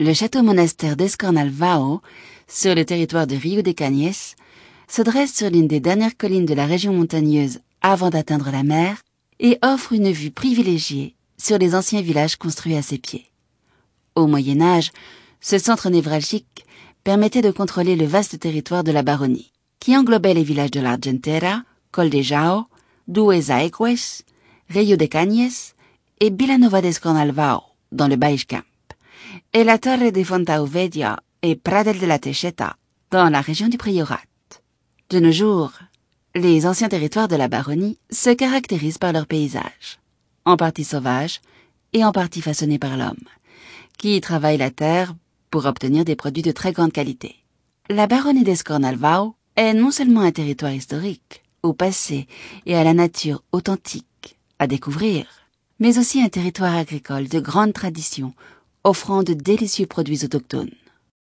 Le château-monastère d'Escornalvao, sur le territoire de Rio de Cañes, se dresse sur l'une des dernières collines de la région montagneuse avant d'atteindre la mer et offre une vue privilégiée sur les anciens villages construits à ses pieds. Au Moyen Âge, ce centre névralgique permettait de contrôler le vaste territoire de la baronnie, qui englobait les villages de l'Argentera, Col de Jao, Duesaeques, Rio de Cañes et Vilanova d'Escornalvao, dans le Baix Camp, et la Torre de Fontauvedia et Pradel de la Techeta, dans la région du Priorat. De nos jours, les anciens territoires de la baronnie se caractérisent par leur paysage, en partie sauvage et en partie façonné par l'homme, qui travaille la terre pour obtenir des produits de très grande qualité. La baronnie d'Escornalvao est non seulement un territoire historique, au passé et à la nature authentique, à découvrir, mais aussi un territoire agricole de grande tradition, offrant de délicieux produits autochtones.